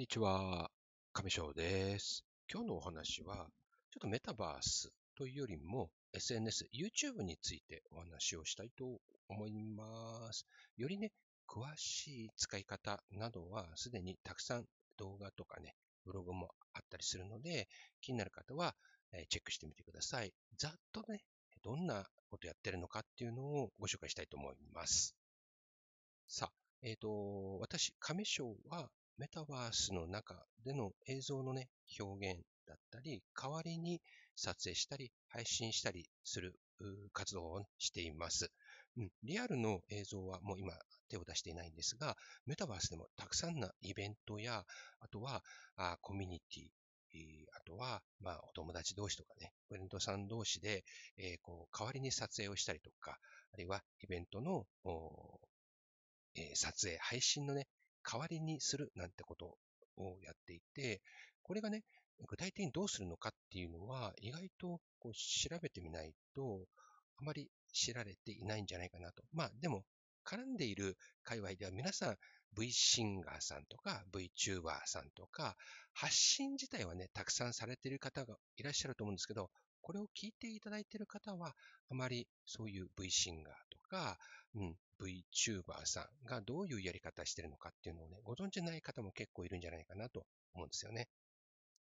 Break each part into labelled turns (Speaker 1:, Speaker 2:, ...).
Speaker 1: にちは。上翔です。今日のお話は、ちょっとメタバースというよりも SNS、YouTube についてお話をしたいと思います。よりね、詳しい使い方などはすでにたくさん動画とかね、ブログもあったりするので、気になる方はチェックしてみてください。ざっとね、どんなことやってるのかっていうのをご紹介したいと思います。さあ、えっ、ー、と、私、亀章はメタバースの中での映像のね、表現だったり、代わりに撮影したり、配信したりする活動をしています。うん、リアルの映像はもう今手を出していないんですが、メタバースでもたくさんなイベントや、あとはあコミュニティ、あとは、まあ、お友達同士とかね、フレンドさん同士で、えー、こう、代わりに撮影をしたりとか、あるいはイベントの、えー、撮影、配信のね、代わりにするなんてことをやっていて、これがね、具体的にどうするのかっていうのは、意外とこう調べてみないと、あまり知られていないんじゃないかなと。まあ、でも、絡んでいる界隈では皆さん V シンガーさんとか VTuber さんとか、発信自体はね、たくさんされている方がいらっしゃると思うんですけど、これを聞いていただいている方は、あまりそういう V シンガーとか、うん、VTuber さんがどういうやり方してるのかっていうのをね、ご存知ない方も結構いるんじゃないかなと思うんですよね。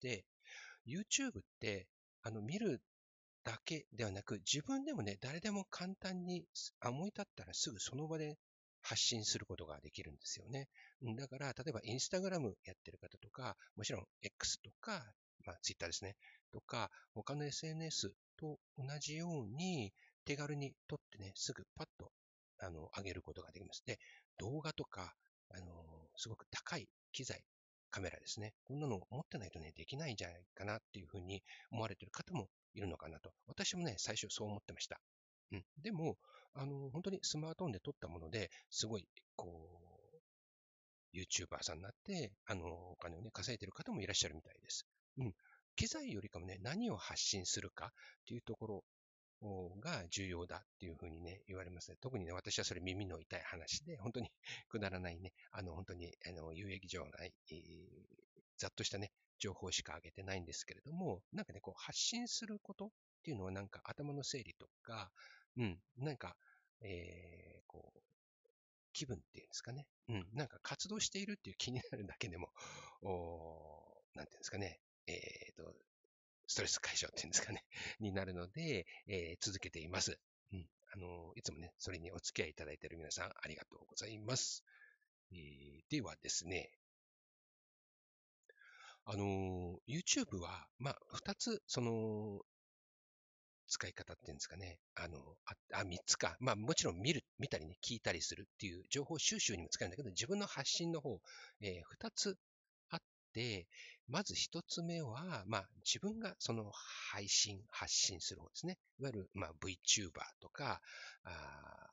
Speaker 1: で、YouTube って、あの、見るだけではなく、自分でもね、誰でも簡単に思い立ったらすぐその場で発信することができるんですよね。だから、例えばインスタグラムやってる方とか、もちろん X とか、まあ Twitter ですね、とか、他の SNS と同じように手軽に撮ってね、すぐパッとあの、上げることができます。で、動画とか、あの、すごく高い機材、カメラですね。こんなのを持ってないとね、できないんじゃないかなっていうふうに思われてる方もいるのかなと。私もね、最初そう思ってました。うん。でも、あの、本当にスマートフォンで撮ったもので、すごい、こう、YouTuber さんになって、あの、お金をね、稼いでる方もいらっしゃるみたいです。うん。機材よりかもね、何を発信するかっていうところが重要だっていうふうにね、言われますね。特にね、私はそれ耳の痛い話で、本当に くだらないね、あの、本当に、あの、有益上ない、えー、ざっとしたね、情報しか上げてないんですけれども、なんかね、こう、発信することっていうのはなんか頭の整理とか、うん、なんか、えー、こう、気分っていうんですかね。うん、なんか活動しているっていう気になるだけでも、おなんていうんですかね。えっ、ー、と、ストレス解消っていうんですかね、になるので、えー、続けています。うん。あの、いつもね、それにお付き合いいただいている皆さん、ありがとうございます。えー、ではですね、あの、YouTube は、まあ、二つ、その、使い方っていうんですかね。あの、あ、あ三つか。まあ、もちろん見る、見たりね、聞いたりするっていう情報収集にも使えるんだけど、自分の発信の方、えー、二つあって、まず一つ目は、まあ、自分がその配信、発信する方ですね。いわゆる、まあ、VTuber とか、あ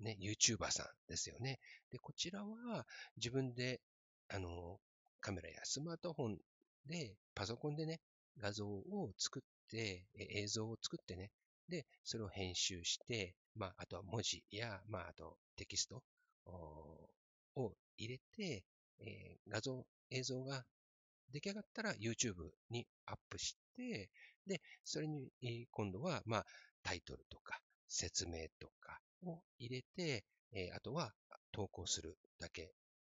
Speaker 1: ね、YouTuber さんですよね。で、こちらは自分で、あの、カメラやスマートフォンで、パソコンでね、画像を作って、映像を作ってね、で、それを編集して、まあ、あとは文字や、まあ、あとテキストを入れて、えー、画像、映像が出来上がったら YouTube にアップして、で、それに今度は、まあ、タイトルとか説明とかを入れて、えー、あとは投稿するだけ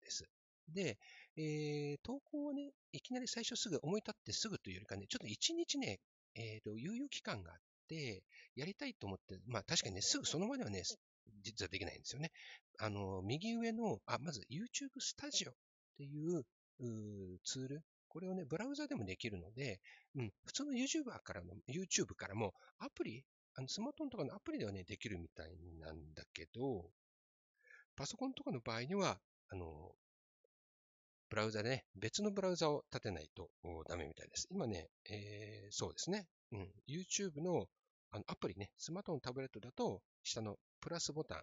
Speaker 1: です。で、えー、投稿をね、いきなり最初すぐ思い立ってすぐというよりかね、ちょっと一日ね、えっ、ー、と、猶予期間があって、やりたいと思って、まあ確かにね、すぐその場ではね、実はできないんですよね。あの、右上の、あ、まず YouTube Studio っていうツール、これをね、ブラウザでもできるので、うん、普通の YouTuber からの、YouTube からもアプリ、あのスマートフォンとかのアプリではね、できるみたいなんだけど、パソコンとかの場合には、あの、ブラウザでね、別のブラウザを立てないとダメみたいです。今ね、えー、そうですね、うん、YouTube のあのアプリね、スマートフォン、タブレットだと、下のプラスボタン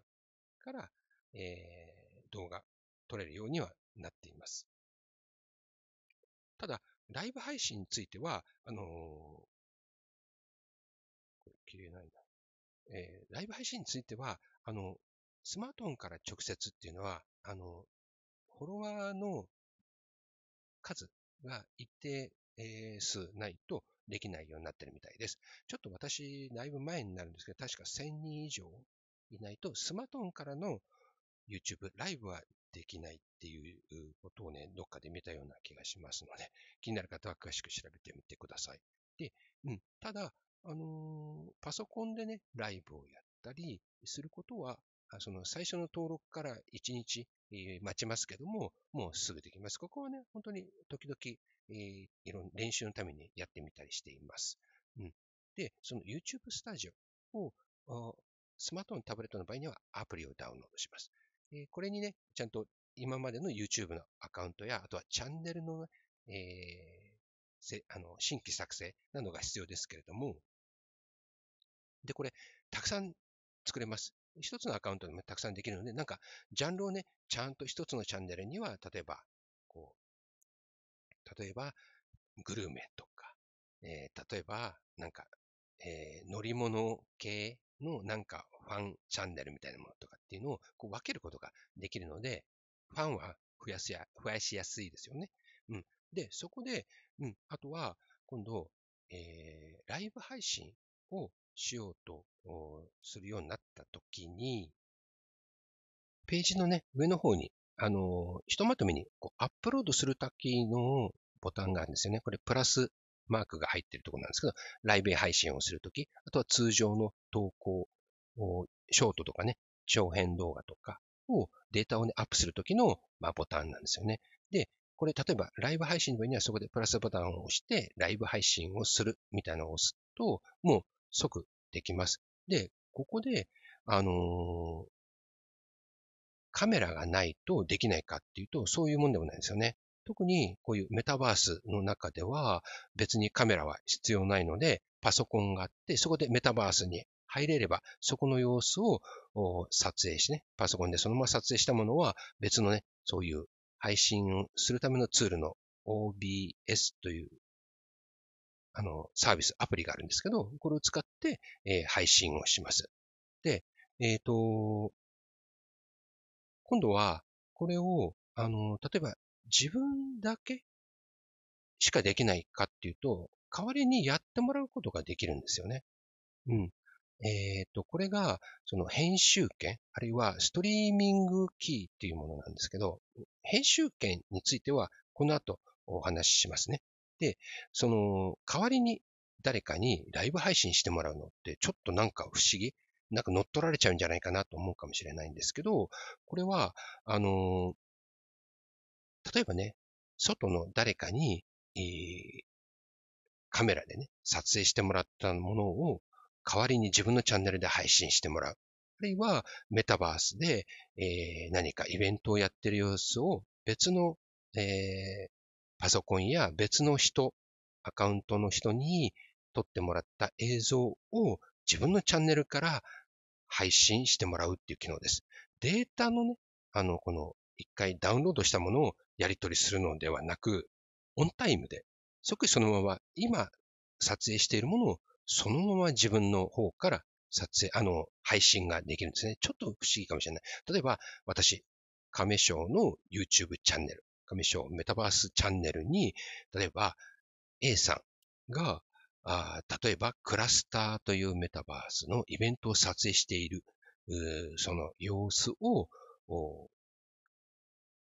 Speaker 1: から、えー、動画撮れるようにはなっています。ただ、ライブ配信については、あのー、これ、切れないな。えー、ライブ配信については、あの、スマートフォンから直接っていうのは、あの、フォロワーの数が一定数ないとできないようになってるみたいです。ちょっと私、だいぶ前になるんですけど、確か1000人以上いないと、スマートフォンからの YouTube ライブはできないっていうことをね、どっかで見たような気がしますので、気になる方は詳しく調べてみてください。で、うん、ただ、あのー、パソコンでね、ライブをやったりすることは、その最初の登録から1日、えー、待ちますけども、もうすぐできます。ここはね、本当に時々、えー、いろんな練習のためにやってみたりしています。うん、で、その YouTube スタジオをスマートフォン、タブレットの場合にはアプリをダウンロードします。え、これにね、ちゃんと今までの YouTube のアカウントや、あとはチャンネルの、えー、あの新規作成などが必要ですけれども、で、これ、たくさん作れます。一つのアカウントでもたくさんできるので、なんか、ジャンルをね、ちゃんと一つのチャンネルには、例えば、こう、例えば、グルメとか、えー、例えば、なんか、えー、乗り物系のなんかファンチャンネルみたいなものとかっていうのをこう分けることができるので、ファンは増やしや増やしやすいですよね。うん。で、そこで、うん、あとは、今度、えー、ライブ配信をしようとするようになったときに、ページのね、上の方に、あのひとまとめにこうアップロードするときのボタンがあるんですよね。これ、プラスマークが入ってるところなんですけど、ライブ配信をするとき、あとは通常の投稿、ショートとかね、長編動画とかをデータをね、アップするときの、まあ、ボタンなんですよね。で、これ、例えば、ライブ配信の場合にはそこでプラスボタンを押して、ライブ配信をするみたいなのを押すと、もう即できます。で、ここで、あのー、カメラがないとできないかっていうと、そういうもんでもないですよね。特にこういうメタバースの中では別にカメラは必要ないので、パソコンがあって、そこでメタバースに入れれば、そこの様子を撮影してね、パソコンでそのまま撮影したものは別のね、そういう配信をするためのツールの OBS というあのサービス、アプリがあるんですけど、これを使って、配信をします。で、えっ、ー、と、今度はこれを、あの、例えば自分だけしかできないかっていうと、代わりにやってもらうことができるんですよね。うん。えっ、ー、と、これが、その編集権、あるいはストリーミングキーっていうものなんですけど、編集権については、この後お話ししますね。で、その、代わりに誰かにライブ配信してもらうのって、ちょっとなんか不思議なんか乗っ取られちゃうんじゃないかなと思うかもしれないんですけど、これは、あの、例えばね、外の誰かに、えー、カメラでね、撮影してもらったものを代わりに自分のチャンネルで配信してもらう。あるいはメタバースで、えー、何かイベントをやってる様子を別の、えー、パソコンや別の人、アカウントの人に撮ってもらった映像を自分のチャンネルから配信してもらうっていう機能です。データのね、あの、この一回ダウンロードしたものをやり取りするのではなく、オンタイムで、即そのまま今撮影しているものをそのまま自分の方から撮影、あの、配信ができるんですね。ちょっと不思議かもしれない。例えば、私、亀賞の YouTube チャンネル、亀賞メタバースチャンネルに、例えば A さんが、あ例えばクラスターというメタバースのイベントを撮影している、その様子を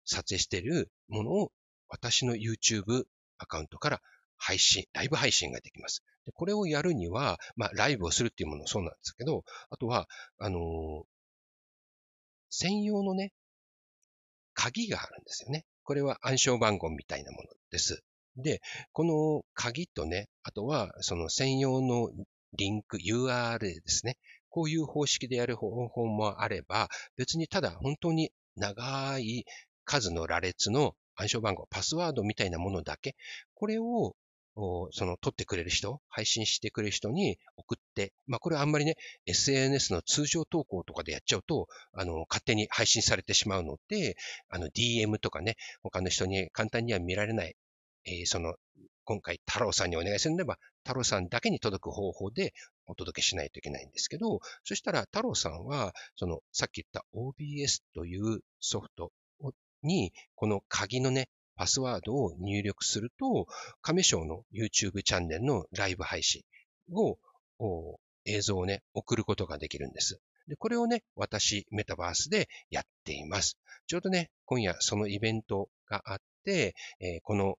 Speaker 1: 撮影しているものを私の YouTube アカウントから配信、ライブ配信ができます。でこれをやるには、まあ、ライブをするっていうものもそうなんですけど、あとは、あのー、専用のね、鍵があるんですよね。これは暗証番号みたいなものです。で、この鍵とね、あとはその専用のリンク、URL ですね。こういう方式でやる方法もあれば、別にただ本当に長い数の羅列の暗証番号、パスワードみたいなものだけ、これをその撮ってくれる人、配信してくれる人に送って、まあこれはあんまりね、SNS の通常投稿とかでやっちゃうと、あの、勝手に配信されてしまうので、あの、DM とかね、他の人に簡単には見られない、えー、その、今回太郎さんにお願いするならば、太郎さんだけに届く方法でお届けしないといけないんですけど、そしたら太郎さんは、その、さっき言った OBS というソフトに、この鍵のね、パスワードを入力すると、亀賞の YouTube チャンネルのライブ配信を、映像をね、送ることができるんです。で、これをね、私、メタバースでやっています。ちょうどね、今夜そのイベントがあって、えー、この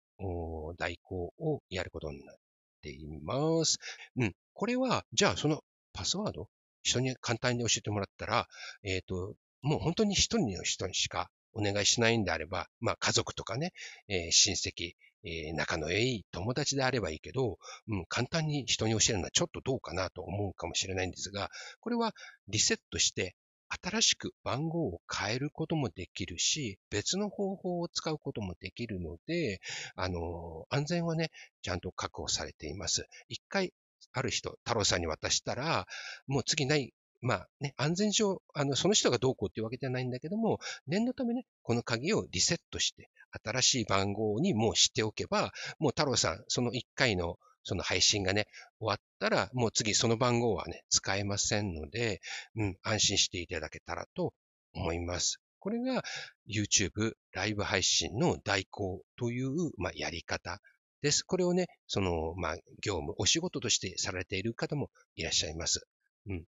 Speaker 1: 代行をやることになっています。うん。これは、じゃあそのパスワード、人に簡単に教えてもらったら、えっ、ー、と、もう本当に一人の人にしかお願いしないんであれば、まあ家族とかね、えー、親戚、えー、仲のいい友達であればいいけど、うん、簡単に人に教えるのはちょっとどうかなと思うかもしれないんですが、これはリセットして新しく番号を変えることもできるし、別の方法を使うこともできるので、あの、安全はね、ちゃんと確保されています。一回、ある人、太郎さんに渡したら、もう次ないまあね、安全上、あの、その人がどうこうっていうわけじゃないんだけども、念のためね、この鍵をリセットして、新しい番号にもうしておけば、もう太郎さん、その1回のその配信がね、終わったら、もう次その番号はね、使えませんので、うん、安心していただけたらと思います。これが YouTube ライブ配信の代行という、まあ、やり方です。これをね、その、まあ、業務、お仕事としてされている方もいらっしゃいます。うん。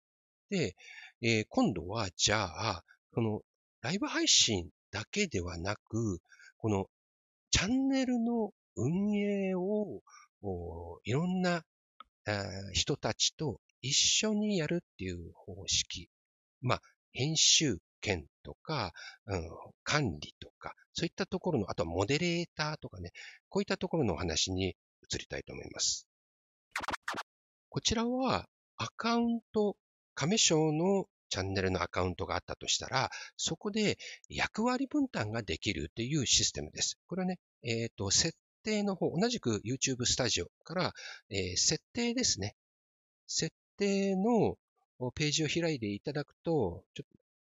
Speaker 1: で、えー、今度は、じゃあ、このライブ配信だけではなく、このチャンネルの運営をいろんな人たちと一緒にやるっていう方式。まあ、編集権とか、うん、管理とか、そういったところの、あとはモデレーターとかね、こういったところのお話に移りたいと思います。こちらはアカウント亀賞のチャンネルのアカウントがあったとしたら、そこで役割分担ができるというシステムです。これはね、えっ、ー、と、設定の方、同じく YouTube スタジオから、えー、設定ですね。設定のページを開いていただくと、ちょっ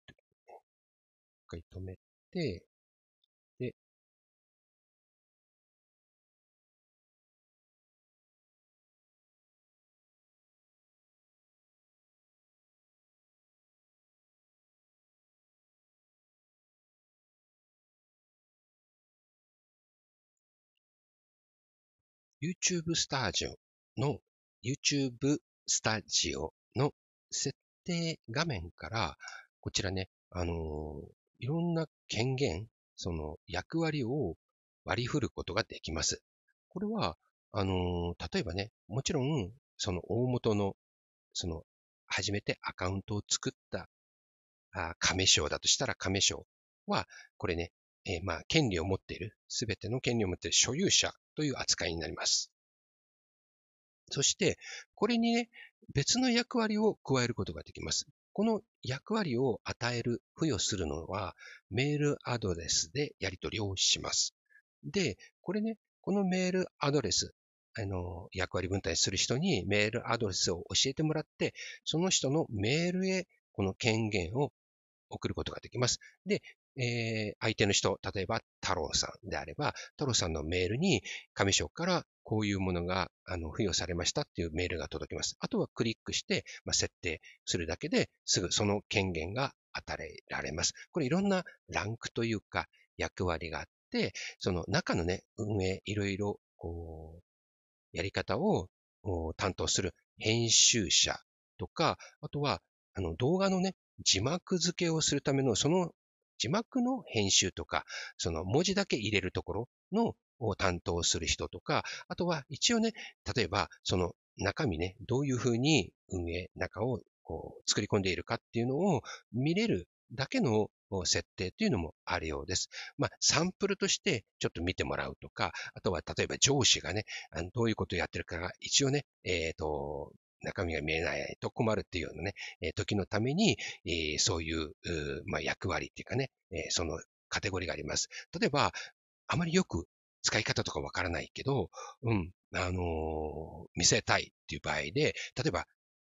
Speaker 1: と、一回止めて、YouTube スタジオの YouTube スタジオの設定画面から、こちらね、あのー、いろんな権限、その役割を割り振ることができます。これは、あのー、例えばね、もちろん、その大元の、その、初めてアカウントを作ったあ亀賞だとしたら亀賞は、これね、えー、まあ、権利を持っている、すべての権利を持っている所有者という扱いになります。そして、これにね、別の役割を加えることができます。この役割を与える、付与するのは、メールアドレスでやり取りをします。で、これね、このメールアドレス、あの、役割分担する人にメールアドレスを教えてもらって、その人のメールへこの権限を送ることができます。で、えー、相手の人、例えば太郎さんであれば、太郎さんのメールに上省からこういうものがあの付与されましたっていうメールが届きます。あとはクリックして、まあ、設定するだけですぐその権限が与えられます。これいろんなランクというか役割があって、その中のね、運営、いろいろこう、やり方を担当する編集者とか、あとはあの動画のね、字幕付けをするためのその字幕の編集とか、その文字だけ入れるところのを担当する人とか、あとは一応ね、例えばその中身ね、どういうふうに運営、中をこう作り込んでいるかっていうのを見れるだけの設定というのもあるようです。まあ、サンプルとしてちょっと見てもらうとか、あとは例えば上司がね、どういうことをやってるかが一応ね、えっ、ー、と、中身が見えないと困るっていうようなね、え時のために、えそういう、まあ、役割っていうかね、えそのカテゴリーがあります。例えば、あまりよく使い方とかわからないけど、うん、あのー、見せたいっていう場合で、例えば、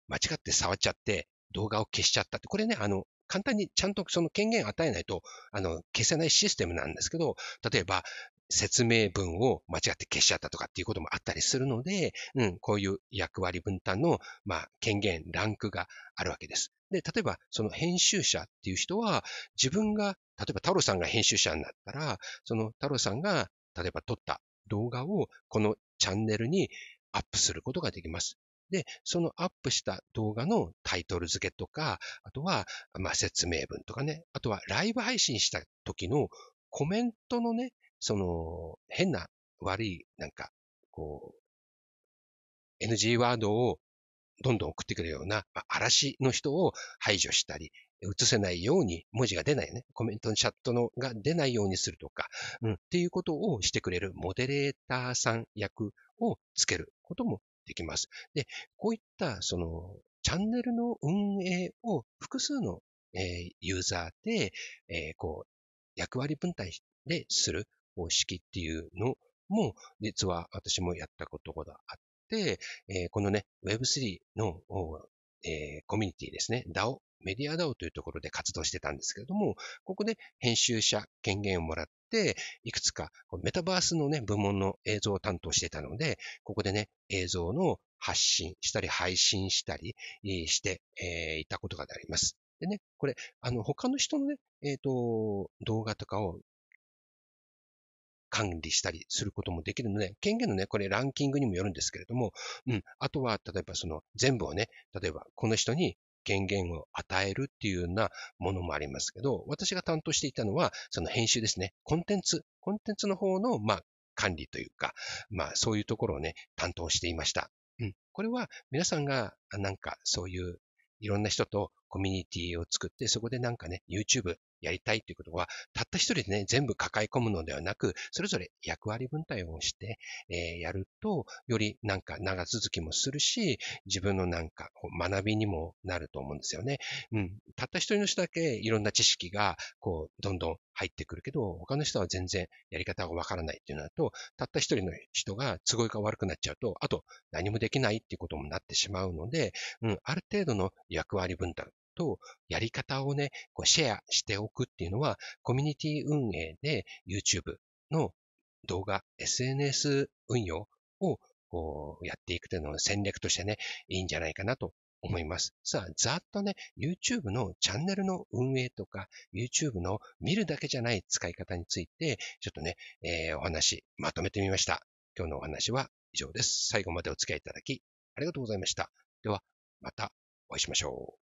Speaker 1: 間違って触っちゃって動画を消しちゃったって、これね、あの、簡単にちゃんとその権限与えないと、あの、消せないシステムなんですけど、例えば、説明文を間違って消しちゃったとかっていうこともあったりするので、うん、こういう役割分担の、まあ、権限、ランクがあるわけです。で、例えば、その編集者っていう人は、自分が、例えば太郎さんが編集者になったら、その太郎さんが例えば撮った動画をこのチャンネルにアップすることができます。で、そのアップした動画のタイトル付けとか、あとは、まあ、説明文とかね、あとはライブ配信した時のコメントのね、その変な悪い、なんか、こう、NG ワードをどんどん送ってくるような、まあ、嵐の人を排除したり、映せないように、文字が出ないね。コメントのチャットのが出ないようにするとか、うん、っていうことをしてくれるモデレーターさん役をつけることもできます。で、こういった、その、チャンネルの運営を複数の、えー、ユーザーで、えー、こう、役割分担でする方式っていうのも、実は私もやったことがあって、えー、このね、Web3 の、えー、コミュニティですね、DAO、メディア DAO というところで活動してたんですけれども、ここで編集者権限をもらって、いくつかメタバースのね、部門の映像を担当してたので、ここでね、映像の発信したり配信したりして、えー、いたことがあります。でね、これ、あの、他の人のね、えっ、ー、と、動画とかを管理したりすることもできるので、権限のね、これランキングにもよるんですけれども、うん、あとは、例えばその全部をね、例えばこの人に権限を与えるっていうようなものもありますけど、私が担当していたのは、その編集ですね。コンテンツ、コンテンツの方の、まあ、管理というか、まあ、そういうところをね、担当していました。うん。これは皆さんが、なんか、そういういろんな人とコミュニティを作って、そこでなんかね、YouTube やりたいということは、たった一人でね、全部抱え込むのではなく、それぞれ役割分担をして、えー、やると、よりなんか長続きもするし、自分のなんか学びにもなると思うんですよね。うん。たった一人の人だけいろんな知識が、こう、どんどん入ってくるけど、他の人は全然やり方がわからないっていうのだと、たった一人の人が都合が悪くなっちゃうと、あと何もできないっていうこともなってしまうので、うん、ある程度の役割分担とやり方をね、こうシェアしておくっていうのは、コミュニティ運営で YouTube の動画、SNS 運用をこうやっていくというのは戦略としてね、いいんじゃないかなと思います。さあ、ざっとね、YouTube のチャンネルの運営とか、YouTube の見るだけじゃない使い方について、ちょっとね、えー、お話まとめてみました。今日のお話は以上です。最後までお付き合いいただき、ありがとうございました。では、またお会いしましょう。